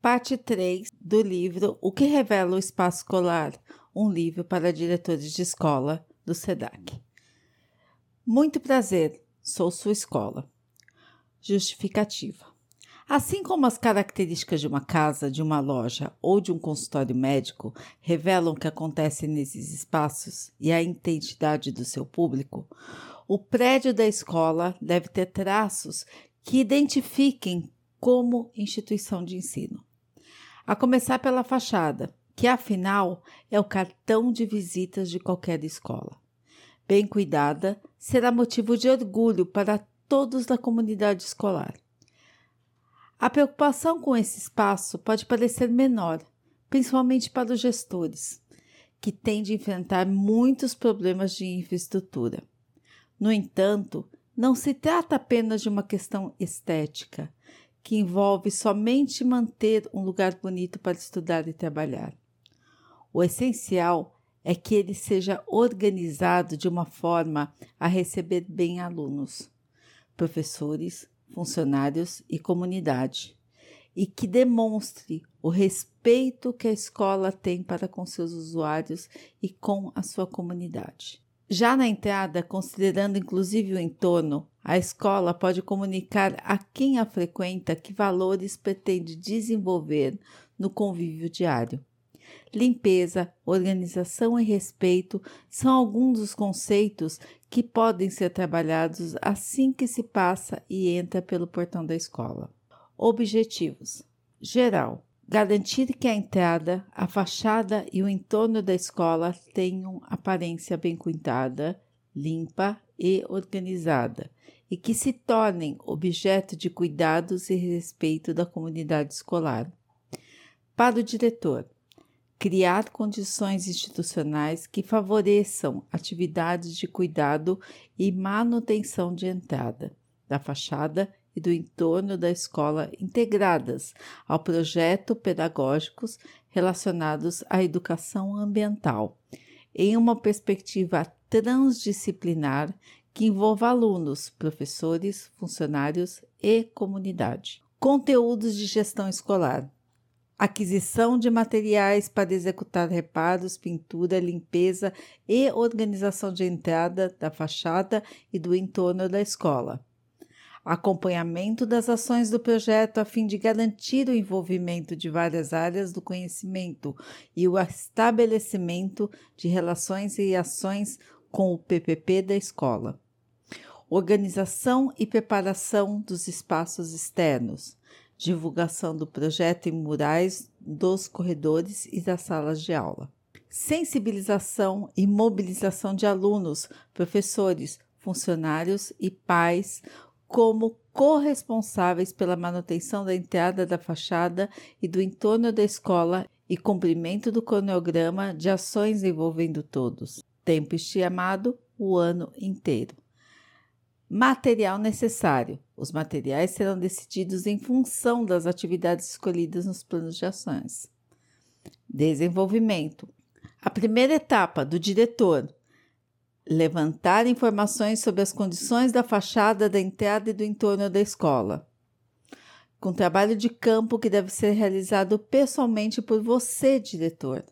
Parte 3 do livro O que revela o espaço escolar? Um livro para diretores de escola do SEDAC. Muito prazer, sou sua escola. Justificativa. Assim como as características de uma casa, de uma loja ou de um consultório médico revelam o que acontece nesses espaços e a identidade do seu público, o prédio da escola deve ter traços que identifiquem como instituição de ensino. A começar pela fachada, que afinal é o cartão de visitas de qualquer escola. Bem cuidada, será motivo de orgulho para todos da comunidade escolar. A preocupação com esse espaço pode parecer menor, principalmente para os gestores, que têm de enfrentar muitos problemas de infraestrutura. No entanto, não se trata apenas de uma questão estética, que envolve somente manter um lugar bonito para estudar e trabalhar. O essencial é que ele seja organizado de uma forma a receber bem alunos, professores, funcionários e comunidade, e que demonstre o respeito que a escola tem para com seus usuários e com a sua comunidade. Já na entrada, considerando inclusive o entorno, a escola pode comunicar a quem a frequenta que valores pretende desenvolver no convívio diário. Limpeza, organização e respeito são alguns dos conceitos que podem ser trabalhados assim que se passa e entra pelo portão da escola. Objetivos: geral, garantir que a entrada, a fachada e o entorno da escola tenham aparência bem cuidada, limpa e organizada, e que se tornem objeto de cuidados e respeito da comunidade escolar. Para o diretor, criar condições institucionais que favoreçam atividades de cuidado e manutenção de entrada, da fachada e do entorno da escola integradas ao projeto pedagógicos relacionados à educação ambiental, em uma perspectiva transdisciplinar que envolva alunos, professores, funcionários e comunidade. Conteúdos de gestão escolar. Aquisição de materiais para executar reparos, pintura, limpeza e organização de entrada da fachada e do entorno da escola acompanhamento das ações do projeto a fim de garantir o envolvimento de várias áreas do conhecimento e o estabelecimento de relações e ações com o PPP da escola. Organização e preparação dos espaços externos, divulgação do projeto em murais dos corredores e das salas de aula. Sensibilização e mobilização de alunos, professores, funcionários e pais como corresponsáveis pela manutenção da entrada da fachada e do entorno da escola e cumprimento do cronograma de ações envolvendo todos. Tempo estimado o ano inteiro. Material necessário. Os materiais serão decididos em função das atividades escolhidas nos planos de ações. Desenvolvimento. A primeira etapa do diretor levantar informações sobre as condições da fachada da entrada e do entorno da escola. Com trabalho de campo que deve ser realizado pessoalmente por você, diretor.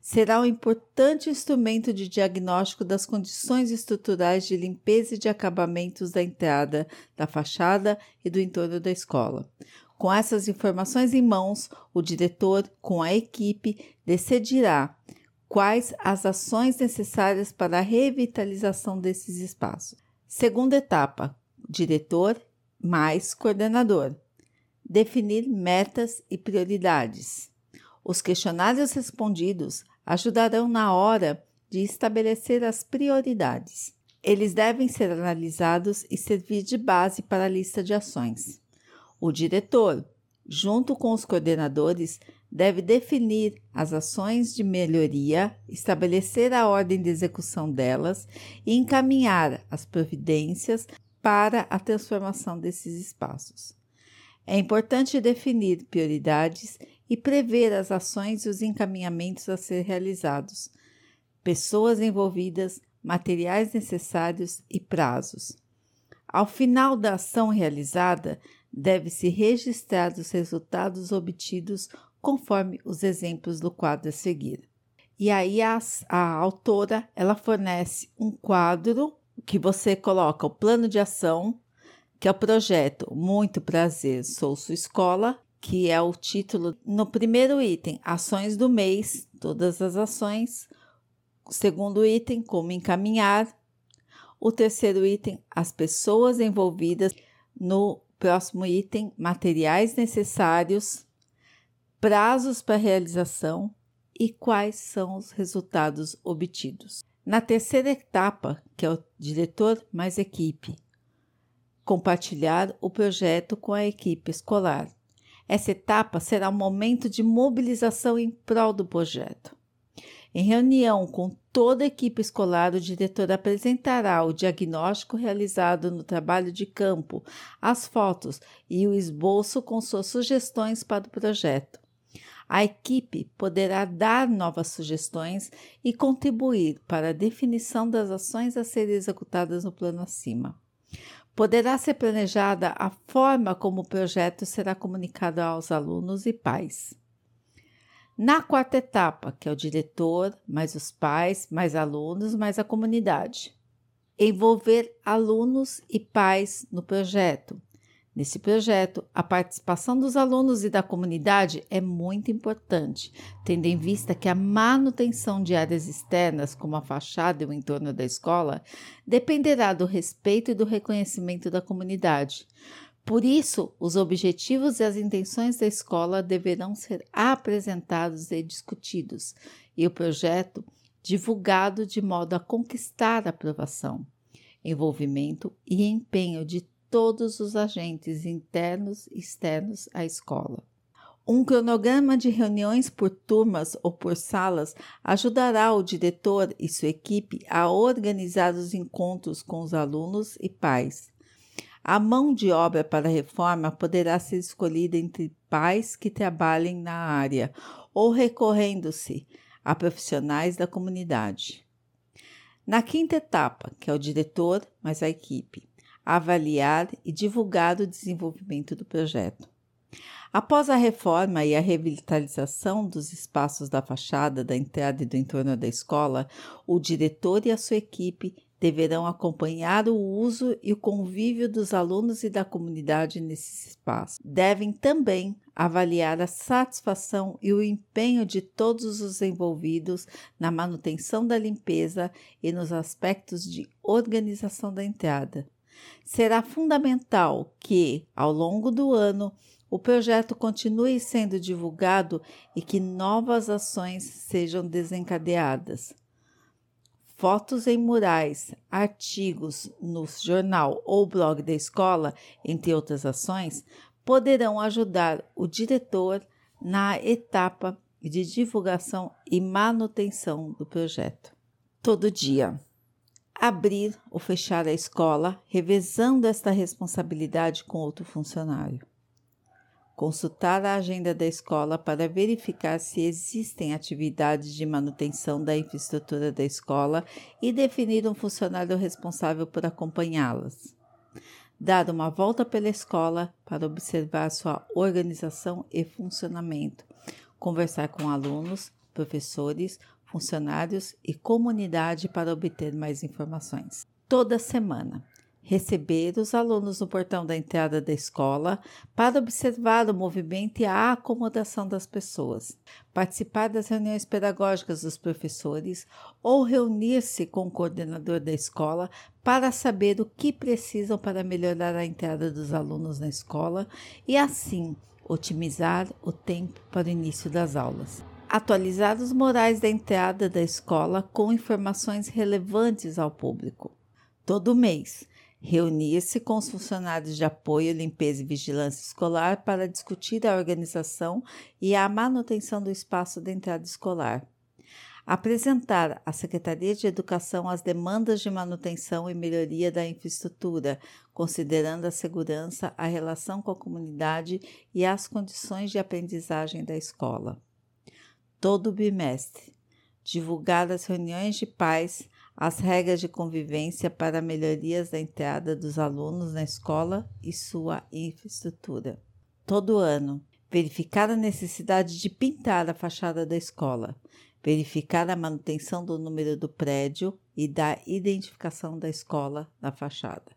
Será um importante instrumento de diagnóstico das condições estruturais de limpeza e de acabamentos da entrada, da fachada e do entorno da escola. Com essas informações em mãos, o diretor, com a equipe, decidirá quais as ações necessárias para a revitalização desses espaços. Segunda etapa: diretor mais coordenador. Definir metas e prioridades. Os questionários respondidos ajudarão na hora de estabelecer as prioridades. Eles devem ser analisados e servir de base para a lista de ações. O diretor, junto com os coordenadores, deve definir as ações de melhoria, estabelecer a ordem de execução delas e encaminhar as providências para a transformação desses espaços. É importante definir prioridades e prever as ações e os encaminhamentos a ser realizados, pessoas envolvidas, materiais necessários e prazos. Ao final da ação realizada, deve-se registrar os resultados obtidos conforme os exemplos do quadro a seguir. E aí a, a autora ela fornece um quadro que você coloca o plano de ação, que é o projeto Muito Prazer, Sou Sua Escola, que é o título no primeiro item, ações do mês, todas as ações. O segundo item, como encaminhar. O terceiro item, as pessoas envolvidas. No próximo item, materiais necessários, prazos para realização e quais são os resultados obtidos. Na terceira etapa, que é o diretor mais equipe, compartilhar o projeto com a equipe escolar. Essa etapa será um momento de mobilização em prol do projeto. Em reunião com toda a equipe escolar, o diretor apresentará o diagnóstico realizado no trabalho de campo, as fotos e o esboço com suas sugestões para o projeto. A equipe poderá dar novas sugestões e contribuir para a definição das ações a serem executadas no plano acima. Poderá ser planejada a forma como o projeto será comunicado aos alunos e pais. Na quarta etapa, que é o diretor, mais os pais, mais alunos, mais a comunidade. Envolver alunos e pais no projeto, Nesse projeto, a participação dos alunos e da comunidade é muito importante, tendo em vista que a manutenção de áreas externas, como a fachada e o entorno da escola, dependerá do respeito e do reconhecimento da comunidade. Por isso, os objetivos e as intenções da escola deverão ser apresentados e discutidos, e o projeto divulgado de modo a conquistar a aprovação, envolvimento e empenho de todos os agentes internos e externos à escola. Um cronograma de reuniões por turmas ou por salas ajudará o diretor e sua equipe a organizar os encontros com os alunos e pais. A mão de obra para a reforma poderá ser escolhida entre pais que trabalhem na área ou recorrendo-se a profissionais da comunidade. Na quinta etapa, que é o diretor mais a equipe, avaliar e divulgar o desenvolvimento do projeto. Após a reforma e a revitalização dos espaços da fachada, da entrada e do entorno da escola, o diretor e a sua equipe deverão acompanhar o uso e o convívio dos alunos e da comunidade nesse espaço. Devem também avaliar a satisfação e o empenho de todos os envolvidos na manutenção da limpeza e nos aspectos de organização da entrada. Será fundamental que, ao longo do ano, o projeto continue sendo divulgado e que novas ações sejam desencadeadas. Fotos em murais, artigos no jornal ou blog da escola, entre outras ações, poderão ajudar o diretor na etapa de divulgação e manutenção do projeto. Todo dia abrir ou fechar a escola, revezando esta responsabilidade com outro funcionário. Consultar a agenda da escola para verificar se existem atividades de manutenção da infraestrutura da escola e definir um funcionário responsável por acompanhá-las. Dar uma volta pela escola para observar sua organização e funcionamento. Conversar com alunos, professores, funcionários e comunidade para obter mais informações. Toda semana, receber os alunos no portão da entrada da escola para observar o movimento e a acomodação das pessoas, participar das reuniões pedagógicas dos professores ou reunir-se com o coordenador da escola para saber o que precisam para melhorar a entrada dos alunos na escola e assim otimizar o tempo para o início das aulas atualizar os morais da entrada da escola com informações relevantes ao público. Todo mês, reunir-se com os funcionários de apoio, limpeza e vigilância escolar para discutir a organização e a manutenção do espaço da entrada escolar. Apresentar à Secretaria de Educação as demandas de manutenção e melhoria da infraestrutura, considerando a segurança, a relação com a comunidade e as condições de aprendizagem da escola todo bimestre, divulgar as reuniões de pais, as regras de convivência para melhorias da entrada dos alunos na escola e sua infraestrutura. Todo ano, verificar a necessidade de pintar a fachada da escola, verificar a manutenção do número do prédio e da identificação da escola na fachada.